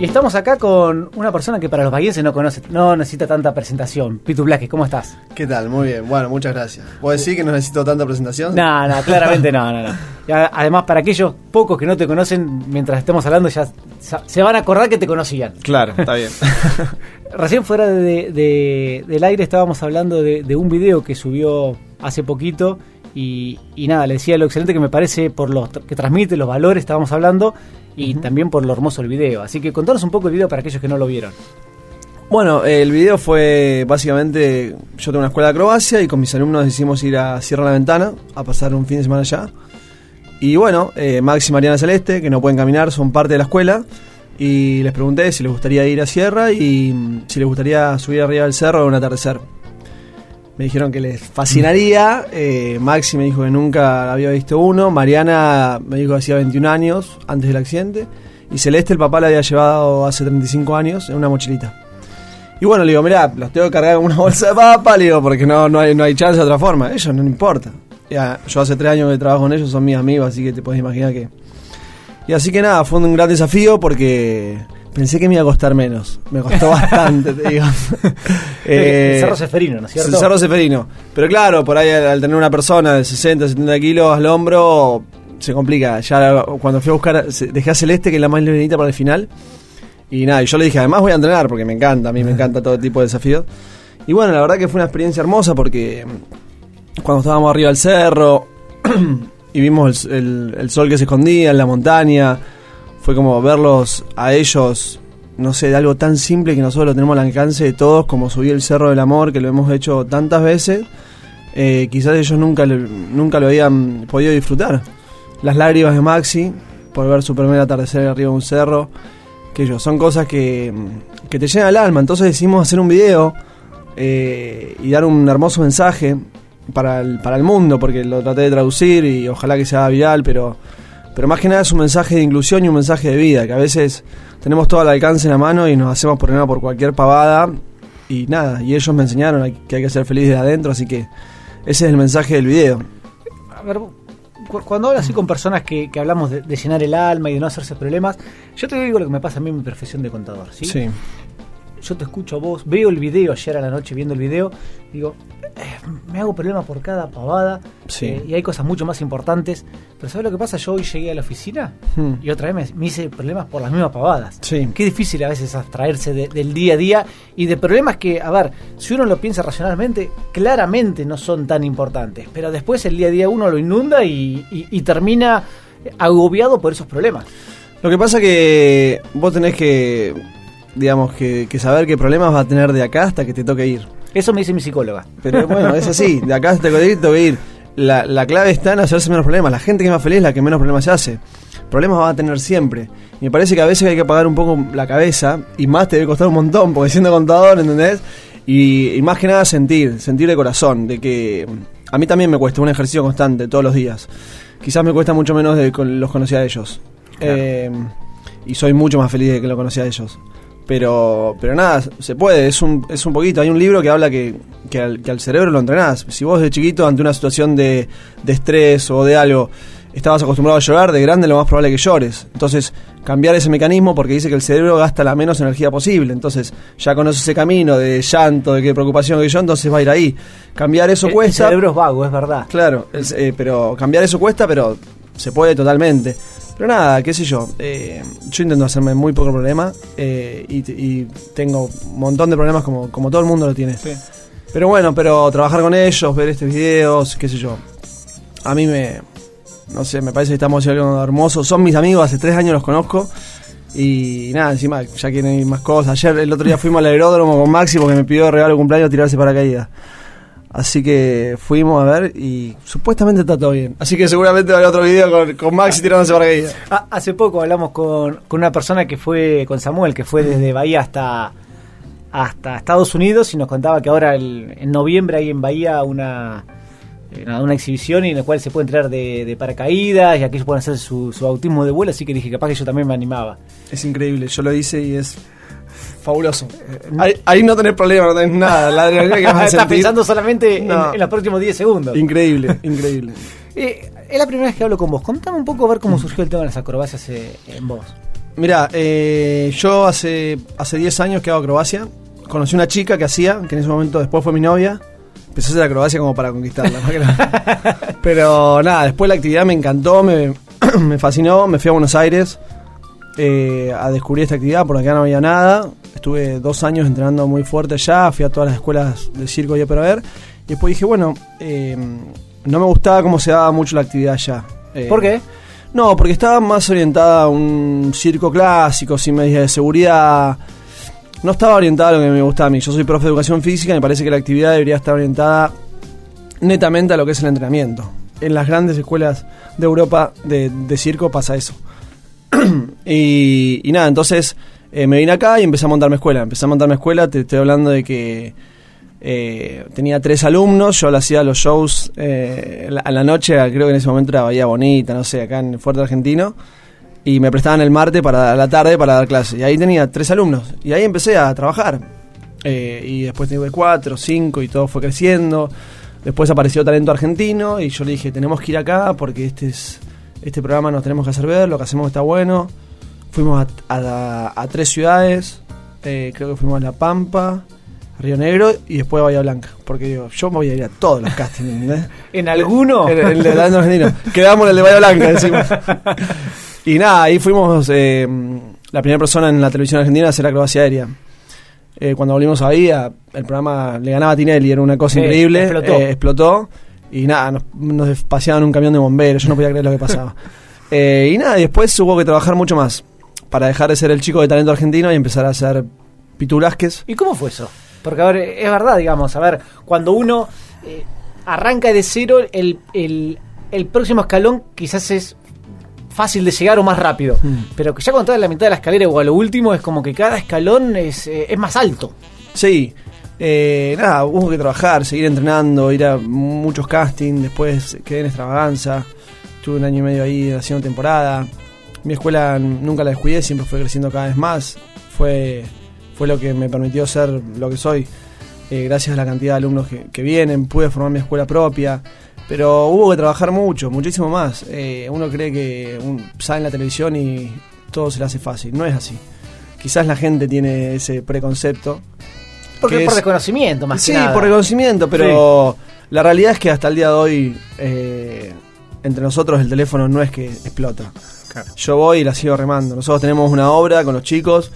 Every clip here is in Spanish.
Y estamos acá con una persona que para los bahienses no conoce, no necesita tanta presentación. Pitu Blaque, ¿cómo estás? ¿Qué tal? Muy bien. Bueno, muchas gracias. ¿Vos decís que no necesito tanta presentación? No, no, claramente no, no, no. además, para aquellos pocos que no te conocen, mientras estemos hablando, ya se van a acordar que te conocían. Claro, está bien. Recién fuera de, del aire estábamos hablando de, un video que subió hace poquito y, nada, le decía lo excelente que me parece por lo que transmite, los valores, estábamos hablando, y también por lo hermoso el video. Así que contanos un poco el video para aquellos que no lo vieron. Bueno, el video fue básicamente, yo tengo una escuela de acrobacia y con mis alumnos decidimos ir a Sierra la Ventana a pasar un fin de semana allá. Y bueno, eh, Max y Mariana Celeste, que no pueden caminar, son parte de la escuela. Y les pregunté si les gustaría ir a Sierra y si les gustaría subir arriba del cerro en un atardecer me dijeron que les fascinaría. Eh, Maxi me dijo que nunca había visto uno. Mariana me dijo que hacía 21 años antes del accidente. Y Celeste, el papá, la había llevado hace 35 años en una mochilita. Y bueno, le digo, mirá, los tengo que cargar en una bolsa de papa, le digo, porque no, no, hay, no hay chance de otra forma. Ellos no importa. Ya, yo hace tres años que trabajo con ellos, son mis amigos, así que te puedes imaginar que. Y así que nada, fue un gran desafío porque Pensé que me iba a costar menos. Me costó bastante, te digo. eh, Cerro Seferino, ¿no es cierto? Cerro Seferino. Pero claro, por ahí al, tener una persona de 60, 70 kilos al hombro, se complica. Ya cuando fui a buscar, dejé a Celeste, que es la más livianita para el final. Y nada, y yo le dije, además voy a entrenar, porque me encanta, a mí me encanta todo tipo de desafíos. Y bueno, la verdad que fue una experiencia hermosa porque cuando estábamos arriba del cerro y vimos el sol que se escondía en la montaña fue como verlos a ellos, no sé, de algo tan simple que nosotros lo tenemos al alcance de todos, como subir el Cerro del Amor, que lo hemos hecho tantas veces, eh, quizás ellos nunca, nunca lo habían podido disfrutar. Las lágrimas de Maxi, por ver su primer atardecer arriba de un cerro, que ellos, son cosas que, que te llenan el alma, entonces decidimos hacer un video eh, y dar un hermoso mensaje para el, para el mundo, porque lo traté de traducir y ojalá que sea viral, pero pero más que nada es un mensaje de inclusión y un mensaje de vida, que a veces tenemos todo al alcance en la mano y nos hacemos por por cualquier pavada y nada, y ellos me enseñaron que hay que ser feliz de adentro, así que ese es el mensaje del video. A ver, cuando hablas así con personas que, hablamos de, llenar el alma y de no hacerse problemas, yo te digo lo que me pasa a mí en mi profesión de contador, ¿sí? Sí. Yo te escucho a vos, veo el video ayer a la noche viendo el video, digo, me hago problemas por cada pavada eh, y hay cosas mucho más importantes. Pero ¿sabes lo que pasa? Yo hoy llegué a la oficina hmm. y otra vez me, hice problemas por las mismas pavadas. Sí. Qué difícil a veces abstraerse del día a día y de problemas que, a ver, si uno lo piensa racionalmente, claramente no son tan importantes. Pero después el día a día uno lo inunda y, termina agobiado por esos problemas. Lo que pasa que vos tenés que, digamos, que, que saber qué problemas va a tener de acá hasta que te toque ir. Eso me dice mi psicóloga. Pero bueno, es así. De acá hasta que tengo que ir. La, la, clave está en hacerse menos problemas. La gente que es más feliz es la que menos problemas se hace. Problemas va a tener siempre. Y me parece que a veces hay que apagar un poco la cabeza. Y más te debe costar un montón, porque siendo contador, ¿entendés? Y, más que nada sentir, sentir de corazón. De que a mí también me cuesta un ejercicio constante todos los días. Quizás me cuesta mucho menos de que los conocía a ellos. Eh, y soy mucho más feliz de que lo conocía a ellos. Pero, pero nada, se puede, es un, es un poquito. Hay un libro que habla que, que, al, que al cerebro lo entrenás. Si vos de chiquito, ante una situación de, de estrés o de algo, estabas acostumbrado a llorar, de grande lo más probable es que llores. Entonces, cambiar ese mecanismo porque dice que el cerebro gasta la menos energía posible. Entonces, ya conoces ese camino de llanto, de qué preocupación que yo, entonces va a ir ahí. Cambiar eso cuesta. El cerebro es vago, es verdad. Claro, eh, pero cambiar eso cuesta, pero se puede totalmente. Pero nada, qué sé yo. Eh, yo intento hacerme muy poco problema eh, y, tengo un montón de problemas como, como todo el mundo lo tiene. Pero bueno, pero trabajar con ellos, ver estos videos, qué sé yo. A mí me. No sé, me parece que estamos haciendo algo hermoso. Son mis amigos, hace tres años los conozco. Y nada, encima ya quieren ir más cosas. Ayer, el otro día fuimos al aeródromo con Maxi porque me pidió regalo de cumpleaños tirarse para caída. Así que fuimos a ver y supuestamente está todo bien. Así que seguramente va a haber otro video con, con Maxi tirándose para caída. Ah, hace poco hablamos con, una persona que fue, con Samuel, que fue desde Bahía hasta, hasta Estados Unidos y nos contaba que ahora en noviembre hay en Bahía una, eh, una exhibición en la cual se puede entrar de, paracaídas y aquí se pueden hacer su, su bautismo de vuelo, así que dije capaz que yo también me animaba. Es increíble, yo lo hice y es fabuloso. Ahí, no tenés problema, no tenés nada. La adrenalina que vas a Estás pensando solamente en, los próximos 10 segundos. Increíble, increíble. Eh, es la primera vez que hablo con vos. Contame un poco a ver cómo surgió el tema de las acrobacias eh, en vos. Mira, eh, yo hace hace 10 años que hago acrobacia. Conocí una chica que hacía, que en ese momento después fue mi novia. Empecé a hacer acrobacia como para conquistarla. Pero nada, después la actividad me encantó, me, me fascinó. Me fui a Buenos Aires eh, a descubrir esta actividad, porque acá no había nada. Estuve dos años entrenando muy fuerte allá, fui a todas las escuelas de circo y para ver. Y después dije, bueno, eh, no me gustaba cómo se daba mucho la actividad allá. Eh, ¿Por qué? No, porque estaba más orientada a un circo clásico, sin medidas de seguridad. No estaba orientada a lo que me gustaba a mí. Yo soy profe de educación física y me parece que la actividad debería estar orientada netamente a lo que es el entrenamiento. En las grandes escuelas de Europa de, de circo pasa eso. y, nada, entonces eh, me vine acá y empecé a montarme escuela. Empecé a montarme escuela, te estoy hablando de que eh, tenía tres alumnos, yo le hacía los shows eh, a la noche, creo que en ese momento era Bahía Bonita, no sé, acá en el Fuerte Argentino, y me prestaban el martes para la tarde para dar clases. Y ahí tenía tres alumnos, y ahí empecé a trabajar. Y después tuve cuatro, cinco, y todo fue creciendo. Después apareció Talento Argentino, y yo le dije, tenemos que ir acá porque este es este programa nos tenemos que hacer ver, lo que hacemos está bueno. Fuimos a, a- a tres ciudades, eh, creo que fuimos a La Pampa, a Río Negro y después a Bahía Blanca. Porque digo, yo me voy a ir a todos los castings, ¿entendés? ¿En alguno? El, el de Argentino. Quedamos en el de Bahía Blanca, decimos. Y nada, ahí fuimos eh, la primera persona en la televisión argentina a hacer acrobacia aérea. Eh, cuando volvimos a Bahía, el programa le ganaba a Tinelli, era una cosa increíble. explotó. eh, explotó. Y nada, nos, nos paseaban un camión de bomberos, yo no podía creer lo que pasaba. Eh, y nada, y después hubo que trabajar mucho más para dejar de ser el chico de talento argentino y empezar a hacer pitulásquez. ¿Y cómo fue eso? Porque, a ver, es verdad, digamos, a ver, cuando uno eh, arranca de cero, el, el, el próximo escalón quizás es fácil de llegar o más rápido. Mm. Pero que ya cuando estás en la mitad de la escalera o a lo último, es como que cada escalón es, eh, es más alto. Sí, eh, nada, hubo que trabajar, seguir entrenando, ir a muchos castings, después quedé en extravaganza, estuve un año y medio ahí haciendo temporada. Mi escuela nunca la descuidé, siempre fue creciendo cada vez más. Fue, fue lo que me permitió ser lo que soy. Eh, gracias a la cantidad de alumnos que, que vienen, pude formar mi escuela propia. Pero hubo que trabajar mucho, muchísimo más. Eh, uno cree que un- sale en la televisión y todo se le hace fácil. No es así. Quizás la gente tiene ese preconcepto Porque que por es- desconocimiento, más Sí, que nada. por reconocimiento, pero la realidad es que hasta el día de hoy, eh, entre nosotros el teléfono no es que explota. Yo voy y la sigo remando. Nosotros tenemos una obra con los chicos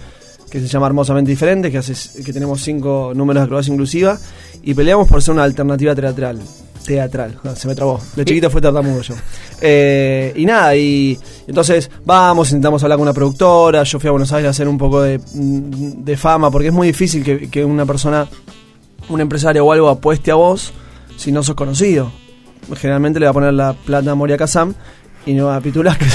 que se llama Hermosamente Diferente, que, hace, que tenemos cinco números de acrobacia inclusiva y peleamos por ser una alternativa teatral. Teatral, se me trabó. De chiquito fue tartamudo yo. Eh, y nada, y entonces vamos, intentamos hablar con una productora. Yo fui a Buenos Aires a hacer un poco de, mm, de fama, porque es muy difícil que, que una persona un empresario o algo apueste a vos si no sos conocido. Generalmente le va a poner la plata a Moria Kazam y no a Pitulas, que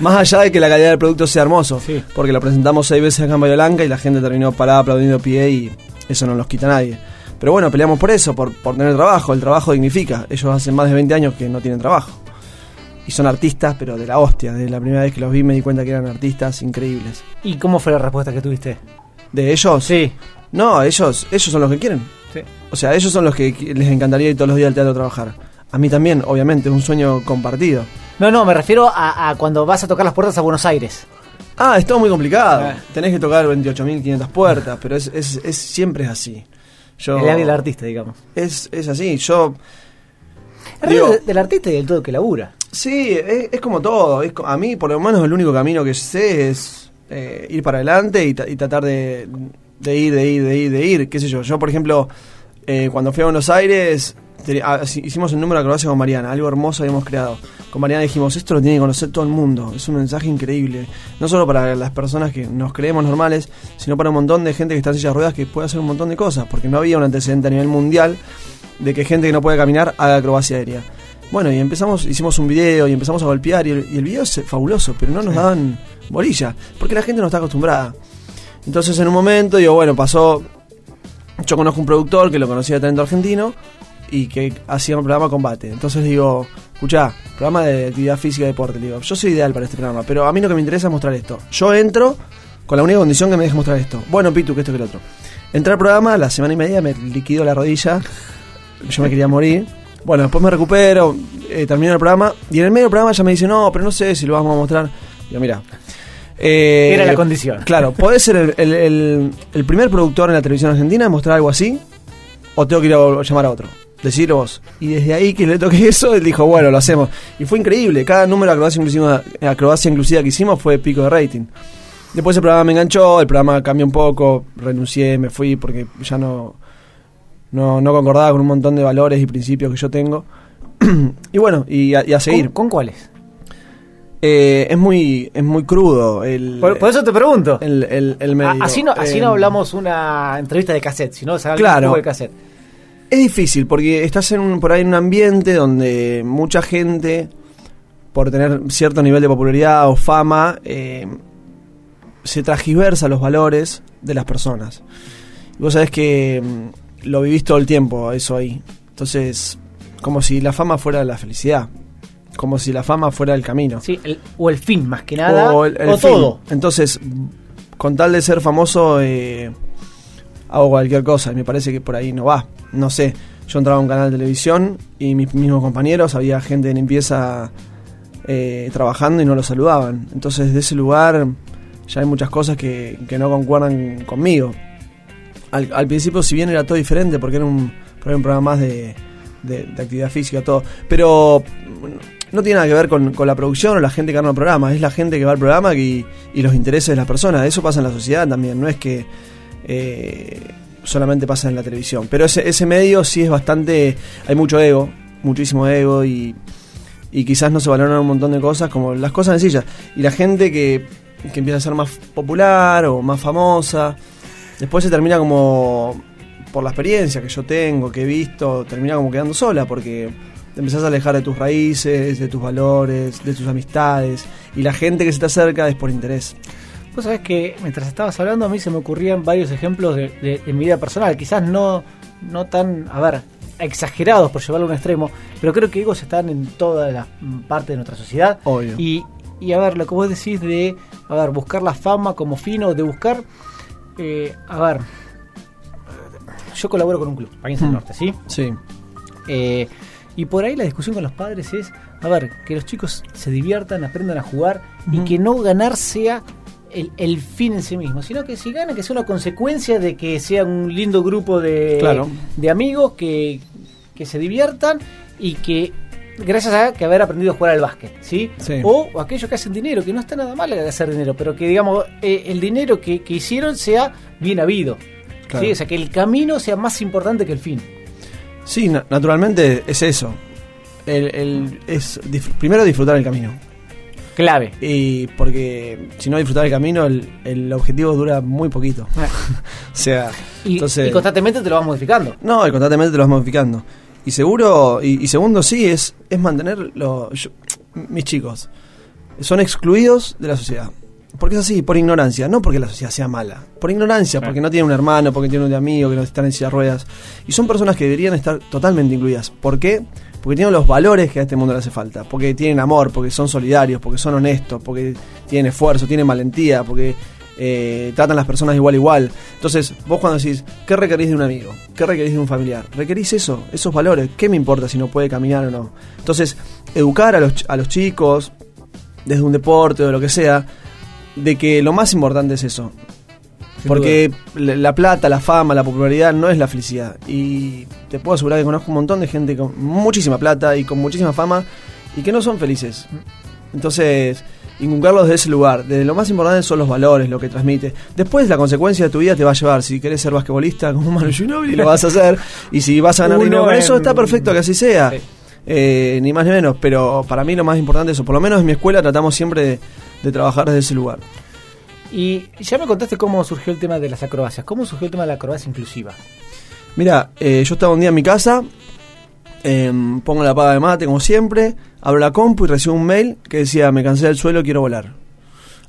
más allá de que la calidad del producto sea hermoso, Sí. porque lo presentamos seis veces en Bahía Blanca y la gente terminó parada aplaudiendo pie y eso no los quita nadie. Pero bueno, peleamos por eso, por, por tener trabajo, el trabajo dignifica. Ellos hacen más de 20 años que no tienen trabajo. Y son artistas, pero de la hostia. Desde la primera vez que los vi me di cuenta que eran artistas increíbles. ¿Y cómo fue la respuesta que tuviste? ¿De ellos? Sí. No, ellos, ellos son los que quieren. Sí. O sea, ellos son los que les encantaría ir todos los días al teatro a trabajar. A mí también, obviamente, es un sueño compartido. No, no, me refiero a, a cuando vas a tocar las puertas a Buenos Aires. Ah, es todo muy complicado. Ah. Tenés que tocar 28.500 puertas, pero es, es, es- siempre es así. Yo, El área del artista, digamos. es, es así. Yo, El Digo- del artista y del todo que labura. sí, es, es como todo. Es, a mí, por lo menos, el único camino que sé es eh, ir para adelante y, y tratar de, de ir, de ir, de ir, de ir. ¿Qué sé yo? Yo, por ejemplo, eh, cuando fui a Buenos Aires, hicimos el número de acrobacia con Mariana, algo hermoso habíamos creado. Con Mariana dijimos, esto lo tiene que conocer todo el mundo, es un mensaje increíble. No solo para las personas que nos creemos normales, sino para un montón de gente que está en silla de ruedas que puede hacer un montón de cosas, porque no había un antecedente a nivel mundial de que gente que no puede caminar haga acrobacia aérea. Bueno, y empezamos, hicimos un video y empezamos a golpear y el, y el video es fabuloso, pero no nos daban bolilla, porque la gente no está acostumbrada. Entonces en un momento digo, bueno, pasó, yo conozco un productor que lo conocía de talento argentino y que hacía un programa combate. Entonces digo, escuchá, programa de actividad física y deporte. Le digo, yo soy ideal para este programa, pero a mí lo que me interesa es mostrar esto. Yo entro con la única condición que me deje mostrar esto. Bueno, Pitu, que esto que el otro. Entré al programa, la semana y media me liquido la rodilla, yo me quería morir. Bueno, después me recupero, eh, termino el programa y en el medio del programa ya me dice, no, pero no sé si lo vamos a mostrar. Digo, mira, Eh, Era la condición. Claro, ¿podés ser el, el- el- el primer productor en la televisión argentina en mostrar algo así? ¿O tengo que ir a llamar a otro? Decirlo vos. Y desde ahí que le toqué eso, él dijo, bueno, lo hacemos. Y fue increíble. Cada número de acrobacia inclusiva, acrobacia inclusiva que hicimos fue pico de rating. Después el programa me enganchó, el programa cambió un poco, renuncié, me fui porque ya no, no, no concordaba con un montón de valores y principios que yo tengo. y bueno, y a, y a seguir. ¿Con, con cuáles? Eh, es muy es muy crudo el, Por, por eso te pregunto. el, el- el medio. A- así no, así Eh, no hablamos una entrevista de cassette, sino sacar Claro. un juego de cassette. Es difícil porque estás en un, por ahí en un ambiente donde mucha gente, por tener cierto nivel de popularidad o fama, eh, se transgiversa los valores de las personas. Y vos sabés que mm, lo vivís todo el tiempo, eso ahí. Entonces, como si la fama fuera la felicidad. Como si la fama fuera el camino. Sí, el- o el fin, más que nada. O, el- el todo. Entonces, con tal de ser famoso, eh, hago cualquier cosa. Y me parece que por ahí no va. No sé. Yo entraba a un canal de televisión y mis mismos compañeros, había gente de limpieza eh, trabajando y no lo saludaban. Entonces, de ese lugar ya hay muchas cosas que, que no concuerdan conmigo. Al, principio, si bien era todo diferente, porque era un, programa más de, de- actividad física, todo. Pero no tiene nada que ver con, con la producción o la gente que arma el programa, es la gente que va al programa y, y los intereses de las personas. Eso pasa en la sociedad también, no es que eh, solamente pasa en la televisión. Pero ese, ese medio sí es bastante. Hay mucho ego, muchísimo ego y, y quizás no se valoran un montón de cosas como las cosas sencillas. Y la gente que, que empieza a ser más popular o más famosa, después se termina como. Por la experiencia que yo tengo, que he visto, termina como quedando sola porque te empezás a alejar de tus raíces, de tus valores, de tus amistades. Y la gente que se te acerca es por interés. Vos sabés que mientras estabas hablando a mí se me ocurrían varios ejemplos de, de- de mi vida personal, quizás no, no tan, a ver, exagerados por llevarlo a un extremo, pero creo que egos están en toda la parte de nuestra sociedad. Obvio. Y, y a ver, lo que vos decís de, a ver, buscar la fama como fin o de buscar, eh, a ver, yo colaboro con un club, País del Mm. Norte, ¿sí? Sí. Eh, y por ahí la discusión con los padres es, a ver, que los chicos se diviertan, aprendan a jugar y que no ganar sea el, el fin en sí mismo, sino que si ganan, que sea una consecuencia de que sea un lindo grupo de, Claro. de amigos que, que se diviertan y que gracias a que haber aprendido a jugar al básquet, ¿sí? Sí. O aquellos que hacen dinero, que no está nada mal hacer dinero, pero que digamos eh, el dinero que, que hicieron sea bien habido. Claro. ¿sí? O sea, que el camino sea más importante que el fin. Sí, na- naturalmente es eso. El, el- es dif- primero disfrutar el camino. Clave. Y porque si no disfrutar el camino, el, el objetivo dura muy poquito. o sea, Y, entonces. y constantemente te lo vas modificando. No, y constantemente te lo vas modificando. Y seguro, y, y segundo, sí, es, es mantener lo- yo- mis chicos. Son excluidos de la sociedad. Porque es así, por ignorancia, no porque la sociedad sea mala, por ignorancia, Claro. porque no tienen un hermano, porque tienen un amigo que no están en silla de ruedas. Y son personas que deberían estar totalmente incluidas. ¿Por qué? Porque tienen los valores que a este mundo le hace falta, porque tienen amor, porque son solidarios, porque son honestos, porque tienen esfuerzo, tienen valentía, porque eh, tratan las personas igual igual. Entonces, vos cuando decís, ¿qué requerís de un amigo? ¿Qué requerís de un familiar? Requerís eso, esos valores. ¿Qué me importa si no puede caminar o no? Entonces, educar a los, a los chicos, desde un deporte o lo que sea, de que lo más importante es eso. Sin Porque la la plata, la fama, la popularidad no es la felicidad. Y te puedo asegurar que conozco un montón de gente con muchísima plata y con muchísima fama y que no son felices. Entonces, inculcarlos de ese lugar. De lo más importante son los valores, lo que transmite. Después, la consecuencia de tu vida te va a llevar. Si querés ser basquetbolista como Manu Ginóbili, lo vas a hacer. Y si vas a ganar Uno dinero con eso, está perfecto que así sea. Sí. Eh, ni más ni menos. Pero para mí lo más importante es eso. Por lo menos en mi escuela tratamos siempre de, de trabajar desde ese lugar. Y ya me contaste cómo surgió el tema de las acrobacias. ¿Cómo surgió el tema de la acrobacia inclusiva? Mira, eh, yo estaba un día en mi casa, em, pongo la paga de mate como siempre, abro la compu y recibo un mail que decía, me cansé del suelo, quiero volar.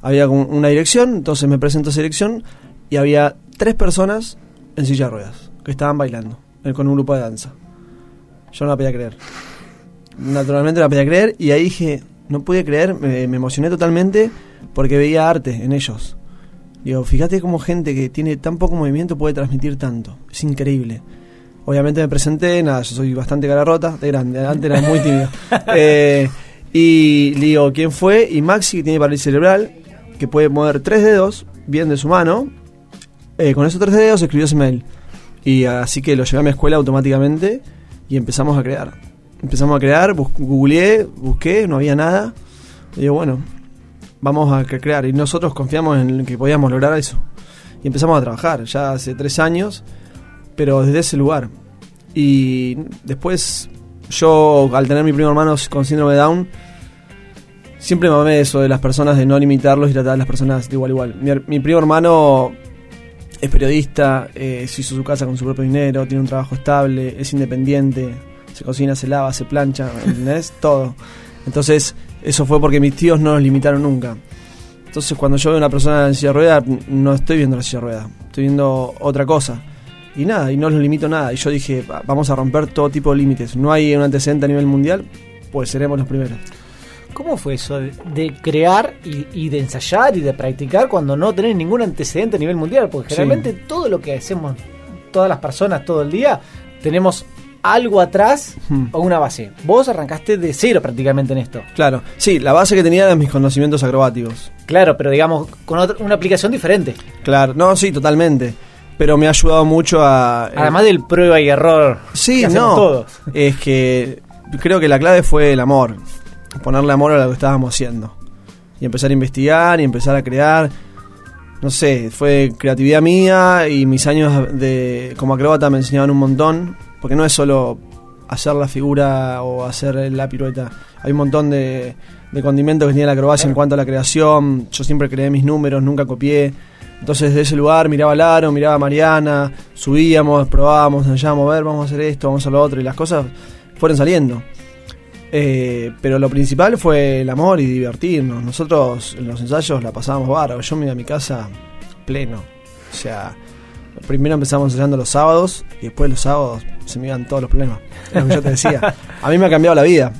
Había una dirección, entonces me presento a esa dirección y había tres personas en silla de ruedas que estaban bailando eh, con un grupo de danza. Yo no la podía creer. Naturalmente no la podía creer y ahí dije, no pude creer, me emocioné totalmente porque veía arte en ellos. Digo, fíjate cómo gente que tiene tan poco movimiento puede transmitir tanto. Es increíble. Obviamente me presenté, nada, yo soy bastante cara rota, de grande, antes era muy tímido. Eh, y le digo, ¿quién fue? Y Maxi, que tiene parálisis cerebral, que puede mover tres dedos bien de su mano. Eh, con esos tres dedos escribió ese mail. Y así que lo llevé a mi escuela automáticamente y empezamos a crear. Empezamos a crear, bus- googleé, busqué, no había nada. Y digo, bueno, vamos a cre- crear. Y nosotros confiamos en que podíamos lograr eso. Y empezamos a trabajar, ya hace tres años, pero desde ese lugar. Y después, yo, al tener mi primo hermano con síndrome de Down, siempre me amé eso de las personas, de no limitarlos y tratar a las personas de igual a igual. Mi, mi primo hermano es periodista, eh, se hizo su casa con su propio dinero, tiene un trabajo estable, es independiente, se cocina, se lava, se plancha, ¿entendés? Todo. Entonces, eso fue porque mis tíos no nos limitaron nunca. Entonces, cuando yo veo a una persona en silla de ruedas, no estoy viendo la silla de ruedas, estoy viendo otra cosa. Y nada, y no los limito nada. Y yo dije, "Va- vamos a romper todo tipo de límites. No hay un antecedente a nivel mundial, pues seremos los primeros. ¿Cómo fue eso de, crear y, y de ensayar y de practicar cuando no tenés ningún antecedente a nivel mundial? Porque Sí. generalmente todo lo que hacemos, todas las personas todo el día, tenemos algo atrás Hmm. o una base. Vos arrancaste de cero prácticamente en esto. Claro, sí, la base que tenía eran mis conocimientos acrobáticos. Claro, pero digamos con otra- una aplicación diferente. Claro, no, sí, totalmente. Pero me ha ayudado mucho a... eh, Además del prueba y error. Sí, que no. todos. Es que creo que la clave fue el amor. Ponerle amor a lo que estábamos haciendo. Y empezar a investigar y empezar a crear. No sé, fue creatividad mía y mis años de como acróbata me enseñaban un montón. Porque no es solo hacer la figura o hacer la pirueta. Hay un montón de, de condimentos que tiene la acrobacia en cuanto a la creación. Yo siempre creé mis números, nunca copié. Entonces desde ese lugar miraba a Laro, miraba a Mariana, subíamos, probábamos, ensayábamos, a ver, vamos a hacer esto, vamos a lo otro, y las cosas fueron saliendo. Eh, pero lo principal fue el amor y divertirnos. Nosotros en los ensayos la pasábamos bárbaro. Yo me iba a mi casa pleno. O sea, primero empezamos ensayando los sábados y después los sábados se me iban todos los problemas. Es lo que yo te decía. A mí me ha cambiado la vida.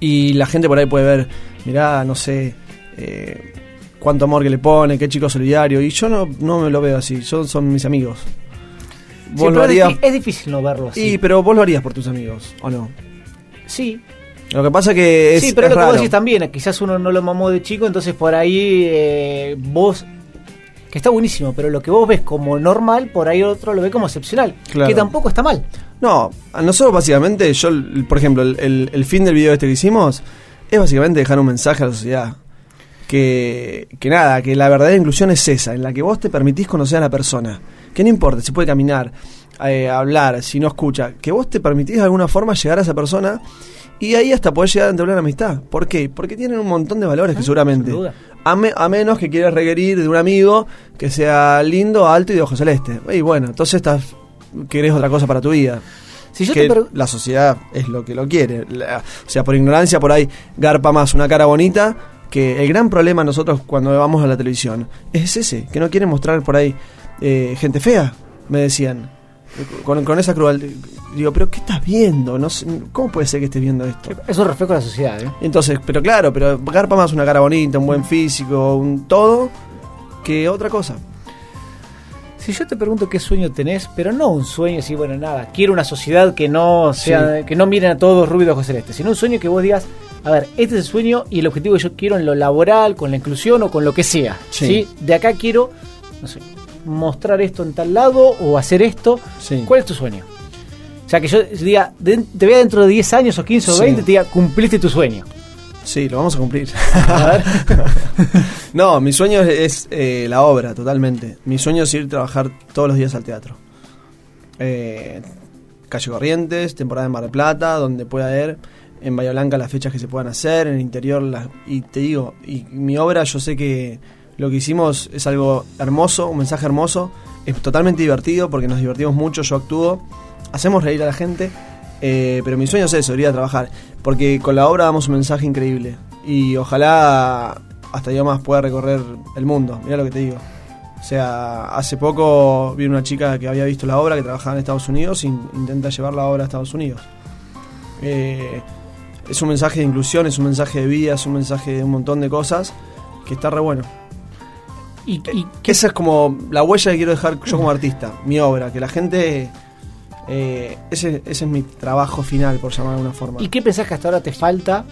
Y la gente por ahí puede ver, mirá, no sé, eh, cuánto amor que le pone, qué chico solidario. Y yo no, no me lo veo así, son, son mis amigos. Sí, Vos lo es, harías. difí- es difícil no verlo así. Y, pero vos lo harías por tus amigos, ¿o no? sí, Lo que pasa que es, sí, pero es lo que vos raro. decís también, quizás uno no lo mamó de chico, entonces por ahí eh, vos, que está buenísimo, pero lo que vos ves como normal, por ahí otro lo ve como excepcional, Claro. que tampoco está mal. No, a nosotros básicamente, yo, por ejemplo, el, el- el fin del video este que hicimos es básicamente dejar un mensaje a la sociedad. Que, que nada, que la verdadera inclusión es esa, en la que vos te permitís conocer a la persona. Que no importa, si puede caminar, eh, hablar, si no escucha, que vos te permitís de alguna forma llegar a esa persona y ahí hasta podés llegar a entablar una amistad. ¿Por qué? Porque tienen un montón de valores que seguramente. A, me- a menos que quieras requerir de un amigo que sea lindo, alto y de ojos celeste. Y bueno, entonces estás, querés otra cosa para tu vida Si yo que te la sociedad es lo que lo quiere. La- o sea, por ignorancia, por ahí garpa más una cara bonita. Que el gran problema nosotros cuando vamos a la televisión es ese, que no quieren mostrar por ahí eh, gente fea, me decían. Con, con esa crueldad. Digo, pero ¿qué estás viendo? No sé, ¿Cómo puede ser que estés viendo esto? eso es reflejo de la sociedad, ¿eh? Entonces, pero claro, pero garpa más una cara bonita, un buen físico, un todo, que otra cosa. Si yo te pregunto qué sueño tenés, pero no un sueño así, bueno, nada, quiero una sociedad que no sea, que no miren a todos rubio de ojos celestes, sino un sueño que vos digas, a ver, este es el sueño y el objetivo que yo quiero en lo laboral, con la inclusión o con lo que sea. Sí. Sí. De acá quiero, no sé, mostrar esto en tal lado o hacer esto. Sí. ¿Cuál es tu sueño? O sea, que yo diga, de- te vea dentro de 10 años o 15 o Sí. 20, te diga, cumpliste tu sueño. Sí, lo vamos a cumplir. A ver. No, mi sueño es, es, eh, la obra, totalmente. Mi sueño es ir a trabajar todos los días al teatro. Eh, Calle Corrientes, temporada en Mar del Plata, donde pueda haber en Bahía Blanca las fechas que se puedan hacer, en el interior. las- y te digo, y mi obra, yo sé que lo que hicimos es algo hermoso, un mensaje hermoso. Es totalmente divertido porque nos divertimos mucho, yo actúo. Hacemos reír a la gente. eh, pero mi sueño es eso, ir a trabajar. Porque con la obra damos un mensaje increíble. Y ojalá hasta yo más pueda recorrer el mundo. Mira lo que te digo. O sea, hace poco vi una chica que había visto la obra, que trabajaba en Estados Unidos, e in- intenta llevar la obra a Estados Unidos. Eh, es un mensaje de inclusión, es un mensaje de vida, es un mensaje de un montón de cosas que está re bueno. y, y esa es como la huella que quiero dejar yo como artista, mi obra, que la gente... eh, ese, ese es mi trabajo final, por llamar de alguna forma. ¿Y qué pensás que hasta ahora te falta?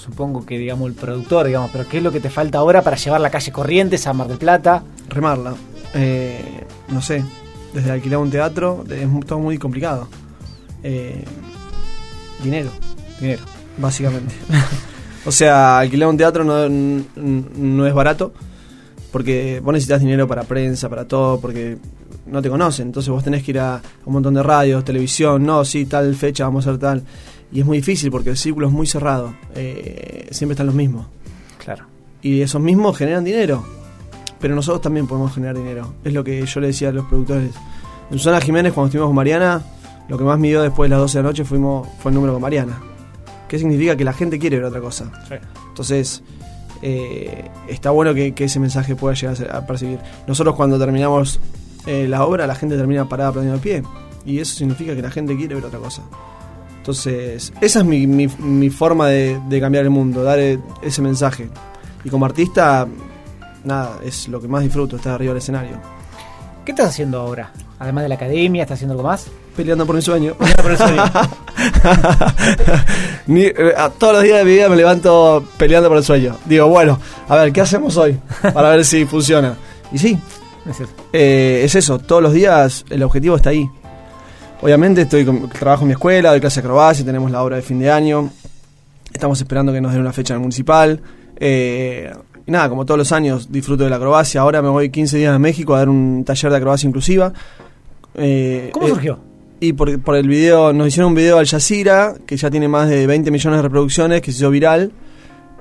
supongo que digamos el productor, digamos, pero ¿qué es lo que te falta ahora para llevar la calle Corrientes a Mar del Plata? Remarla. Eh, no sé, desde alquilar un teatro es todo muy complicado. Eh, dinero, dinero, básicamente. o sea, alquilar un teatro no, no es barato porque vos necesitas dinero para prensa, para todo, porque no te conocen. Entonces vos tenés que ir a un montón de radios, televisión, no, sí, tal fecha, vamos a hacer tal. Y es muy difícil porque el círculo es muy cerrado. Eh, siempre están los mismos. Claro. Y esos mismos generan dinero. Pero nosotros también podemos generar dinero. Es lo que yo le decía a los productores. En Susana Jiménez, cuando estuvimos con Mariana, lo que más me dio después de las 12 de la noche fuimos, fue el número con Mariana. ¿Qué significa? Que la gente quiere ver otra cosa. Entonces, eh, está bueno que, ese mensaje pueda llegar a, percibir. Nosotros cuando terminamos eh, la obra, la gente termina parada aplaudiendo el pie. Y eso significa que la gente quiere ver otra cosa. Entonces, esa es mi, mi, forma de, cambiar el mundo, dar e, ese mensaje. Y como artista, nada, es lo que más disfruto, estar arriba del escenario. ¿Qué estás haciendo ahora? Además de la academia, ¿estás haciendo algo más? Peleando por mi sueño. Por eh, todos los días de mi vida me levanto peleando por el sueño. Digo, bueno, a ver, ¿qué hacemos hoy? Para ver si funciona. Y sí, es eso. Eh, es eso, todos los días el objetivo está ahí. Obviamente estoy trabajo en mi escuela, doy clase de acrobacia, tenemos la obra de fin de año. Estamos esperando que nos den una fecha en el municipal. Eh, y nada, como todos los años, disfruto de la acrobacia. Ahora me voy 15 días a México a dar un taller de acrobacia inclusiva. Eh, ¿Cómo eh, surgió? Y por, por, el video, nos hicieron un video al Jazeera, que ya tiene más de 20 millones de reproducciones, que se hizo viral.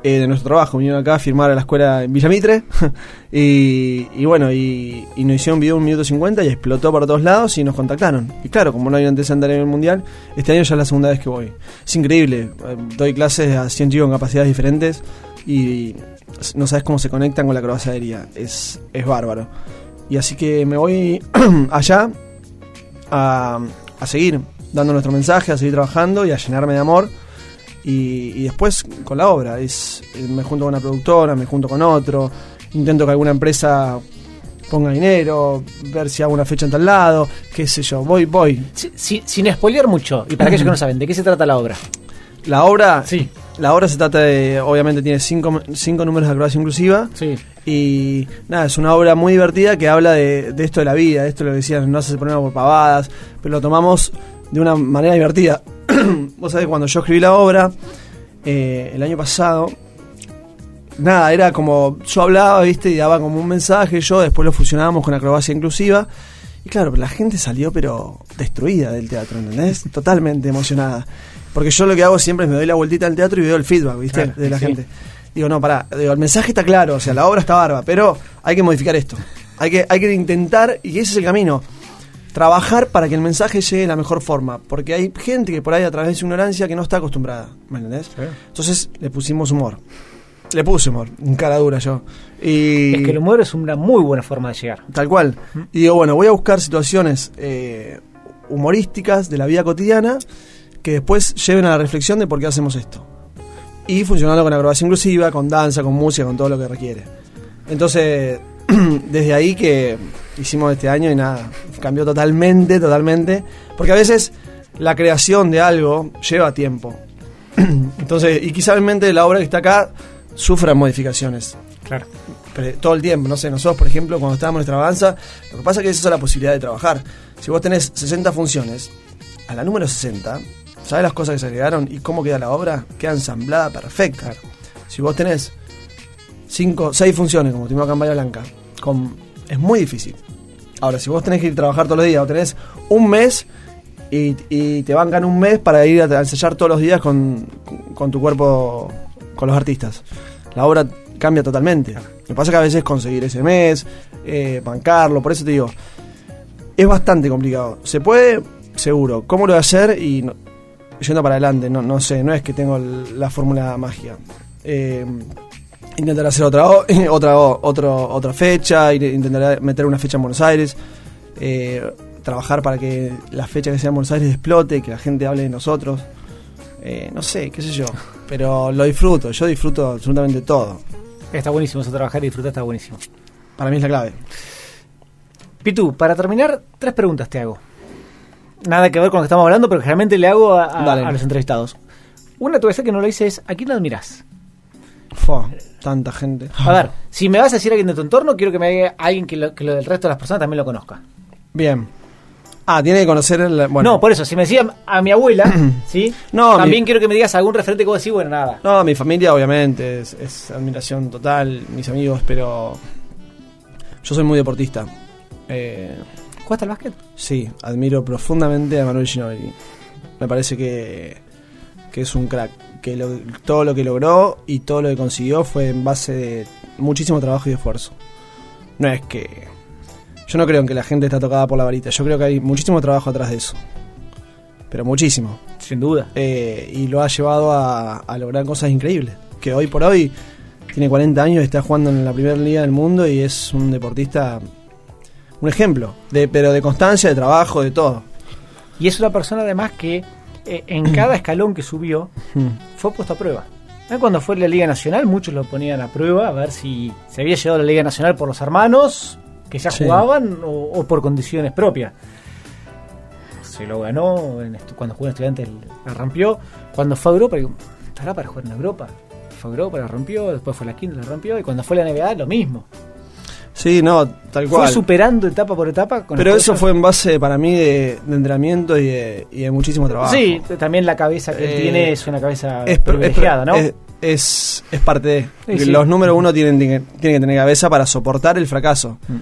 Eh, de nuestro trabajo. Vinieron acá a firmar a la escuela en Villamitre. y, y, bueno, y, nos hicieron un video un minuto 50 y explotó por todos lados y nos contactaron. Y claro, como no hay un antecedente en el mundial, este año ya es la segunda vez que voy. Es increíble. Eh, doy clases a 100 chicos con capacidades diferentes y no sabes cómo se conectan con la acrobacia aérea. Es, es bárbaro. Y así que me voy allá a, a seguir dando nuestro mensaje, a seguir trabajando y a llenarme de amor y, después con la obra. Es, eh, me junto con una productora, me junto con otro, intento que alguna empresa ponga dinero, ver si hago una fecha en tal lado, qué sé yo, voy, voy. sin spoilear mucho, y para aquellos que no saben, ¿de qué se trata la obra? La obra, sí. La obra se trata de, obviamente tiene cinco, cinco números de acrobacia inclusiva. Sí. Y nada, es una obra muy divertida que habla de, esto de la vida, de esto lo que decían, no se ponen por pavadas, pero lo tomamos de una manera divertida. Vos sabés, cuando yo escribí la obra, eh, el año pasado, nada, era como, yo hablaba, viste, y daba como un mensaje, yo después lo fusionábamos con acrobacia inclusiva. Y claro, la gente salió pero destruida del teatro, ¿entendés? Totalmente emocionada. Porque yo lo que hago siempre es me doy la vueltita al teatro y veo el feedback, ¿viste? de la gente. Digo, no, pará, digo, el mensaje está claro, o sea, la obra está barba, pero hay que modificar esto. Hay que, hay que intentar, y ese es el camino trabajar para que el mensaje llegue de la mejor forma. Porque hay gente que por ahí a través de su ignorancia que no está acostumbrada. ¿Me entendés? Entonces le pusimos humor. Le puse humor, un cara dura yo. Y es que el humor es una muy buena forma de llegar. Tal cual. Y digo, bueno, voy a buscar situaciones eh, humorísticas de la vida cotidiana que después lleven a la reflexión de por qué hacemos esto. Y funcionando con acrobacia inclusiva, con danza, con música, con todo lo que requiere. Entonces, desde ahí que hicimos este año y nada, cambió totalmente, totalmente. Porque a veces la creación de algo lleva tiempo. Entonces, y quizás la obra que está acá sufra modificaciones. Claro. Pero todo el tiempo, no sé, nosotros, por ejemplo, cuando estábamos en nuestra avanza, lo que pasa es que esa es la posibilidad de trabajar. Si vos tenés 60 funciones, a la número 60, ¿sabes las cosas que se agregaron y cómo queda la obra? Queda ensamblada perfecta. Si vos tenés 5, 6 funciones, como tuvimos acá en Bahía Blanca, con, es muy difícil. Ahora, si vos tenés que ir a trabajar todos los días o tenés un mes y, te bancan un mes para ir a ensayar todos los días con, tu cuerpo, con los artistas, la obra cambia totalmente. Lo que pasa es que a veces conseguir ese mes, eh, bancarlo, por eso te digo, es bastante complicado. Se puede, seguro. ¿Cómo lo voy a hacer? Y yendo para adelante, no, no sé, no es que tengo la fórmula magia. Eh, intentar hacer otra otra otro, otra fecha, intentar meter una fecha en Buenos Aires, eh, trabajar para que la fecha que sea en Buenos Aires explote, que la gente hable de nosotros. Eh, no sé, qué sé yo, pero lo disfruto, yo disfruto absolutamente todo. Está buenísimo eso, trabajar y disfrutar está buenísimo. Para mí es la clave. Pitu, para terminar, tres preguntas te hago. Nada que ver con lo que estamos hablando, pero generalmente le hago a, los entrevistados. Una, tú que no lo hice, es ¿a quién admiras? Fua, tanta gente. A ver, si me vas a decir alguien de tu entorno, quiero que me diga alguien que lo, que lo del resto de las personas también lo conozca. Bien. Ah, tiene que conocer el. Bueno. No, por eso, si me decían a mi abuela, ¿sí? No, también mi- quiero que me digas algún referente que vos decís, bueno, nada. No, mi familia obviamente es, es admiración total, mis amigos, pero yo soy muy deportista. Eh, ¿Jugaste al básquet? sí, admiro profundamente a Manuel Ginóbili. Me parece que, que es un crack, que lo- todo lo que logró y todo lo que consiguió fue en base de muchísimo trabajo y esfuerzo. No es que... Yo no creo en que la gente está tocada por la varita, yo creo que hay muchísimo trabajo atrás de eso. Pero muchísimo. Sin duda. Eh, y lo ha llevado a, a lograr cosas increíbles. Que hoy por hoy tiene 40 años, está jugando en la primera liga del mundo y es un deportista, un ejemplo, de, pero de constancia, de trabajo, de todo. Y es una persona además que eh, en cada escalón que subió fue puesto a prueba. ¿Eh? Cuando fue la Liga Nacional, muchos lo ponían a prueba a ver si se había llegado a la Liga Nacional por los hermanos que ya Sí. jugaban o, o por condiciones propias. Se lo ganó en cuando jugó en Estudiantes, la rompió. Cuando fue a Europa, digo, ¿estará para jugar en Europa? Fue a Europa, la rompió, después fue a la quinta, la rompió, y cuando fue a la NBA, lo mismo. Sí, no, tal Fue cual. superando etapa por etapa. Con Pero eso fue en base para mí de, de entrenamiento y de, y de muchísimo trabajo. Sí, también la cabeza que él Eh, tiene es una cabeza es, privilegiada, ¿no? es, es, es parte de. Sí, sí. Los número uno tienen, tienen, que tener cabeza para soportar el fracaso. Mm.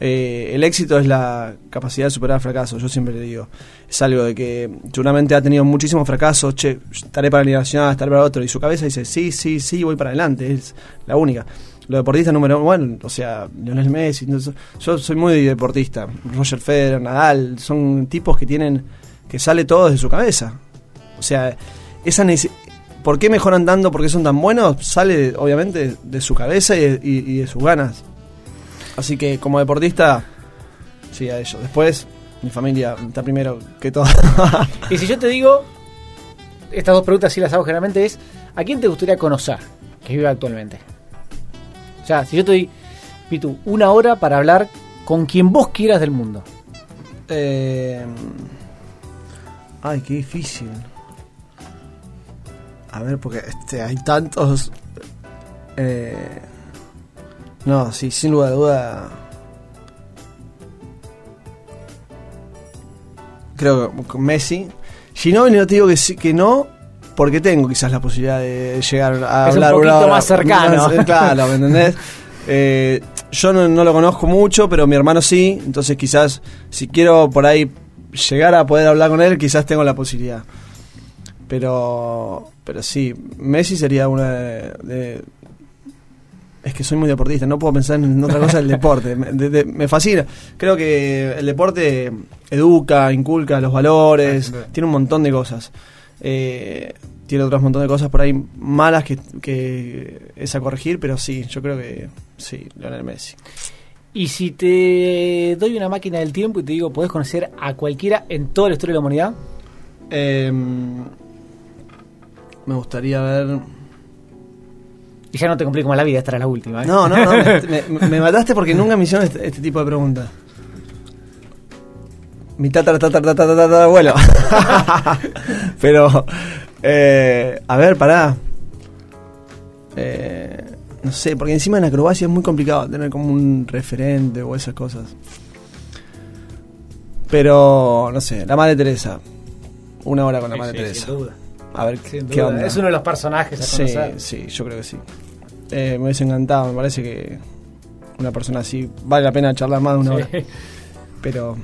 Eh, el éxito es la capacidad de superar el fracaso, yo siempre le digo. Es algo de que seguramente ha tenido muchísimos fracasos, che, estaré para la Nacional, estaré para otro, y su cabeza dice, sí, sí, sí, voy para adelante, es la única. Los deportistas número bueno, o sea, Lionel Messi, yo soy muy deportista, Roger Federer, Nadal, son tipos que tienen, que sale todo desde su cabeza. O sea, esa ¿por qué mejoran tanto? ¿Por qué son tan buenos? Sale, obviamente, de su cabeza y de, y- de sus ganas. Así que, como deportista, sí, a ello. Después, mi familia está primero que todo. Y si yo te digo, estas dos preguntas sí las hago generalmente, es ¿a quién te gustaría conocer que vive actualmente? Sea, si yo te doy, Pitu, una hora para hablar con quien vos quieras del mundo. Eh, ay, qué difícil. A ver, porque este, hay tantos. Eh, no, sí, sin lugar a duda. Creo que Messi. Ginóbili no te digo que, sí, que no, porque tengo quizás la posibilidad de llegar a Es un hablar una poquito hora. más cercano. Claro, ¿me entendés? Eh, yo no, no lo conozco mucho, pero mi hermano sí, entonces quizás si quiero por ahí llegar a poder hablar con él, quizás tengo la posibilidad. Pero, pero sí, Messi sería una de, de- es que soy muy deportista, no puedo pensar en otra cosa del deporte. Me, de- de- me fascina. Creo que el deporte educa, inculca los valores, duda. tiene un montón de cosas. Eh, tiene otros montón de cosas por ahí malas que, que es a corregir, pero sí, yo creo que sí, Lionel Messi. Y si te doy una máquina del tiempo y te digo, podés conocer a cualquiera en toda la historia de la humanidad, Eh, me gustaría ver. y ya no te complico más la vida, esta era la última. ¿eh? No, no, no, me, me- me mataste porque nunca me hicieron este, este tipo de preguntas. Mi tatara, tatara, tatara, tatara, abuelo. Pero, eh, a ver, pará. Eh, no sé, porque encima en acrobacia es muy complicado tener como un referente o esas cosas. Pero, no sé, la madre Teresa. Una hora con la Sí, madre sí, Teresa. sin duda. A ver Sin qué duda. onda. Es uno de los personajes a Sí, conocer. sí, yo creo que sí. Eh, me hubiese encantado, me parece que una persona así vale la pena charlar más de una hora. Sí. Pero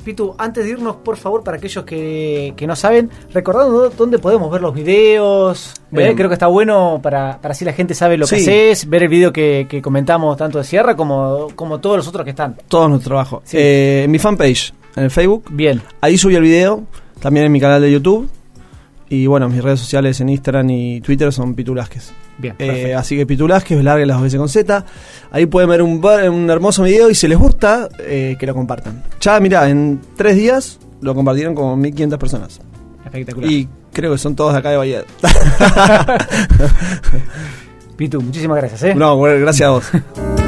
Pitu, antes de irnos, por favor, para aquellos que, que no saben, recordando dónde podemos ver los videos. ¿eh? Bien. Creo que está bueno para, para así la gente sabe lo que Sí. haces, ver el video que, que comentamos tanto de Sierra como, como todos los otros que están. todo nuestro trabajo. Sí. Eh, en mi fanpage, en el Facebook, Bien. ahí subí el video, también en mi canal de YouTube. Y bueno, mis redes sociales en Instagram y Twitter son Pitulasques. Bien. Eh, así que Pitulasques, largue las veces con Z. Ahí pueden ver un, un hermoso video y si les gusta, eh, que lo compartan. Ya, mirá, en tres días lo compartieron como 1500 personas. Espectacular. Y creo que son todos de acá de Bahía. Pitu, muchísimas gracias. ¿eh? No, bueno, gracias a vos.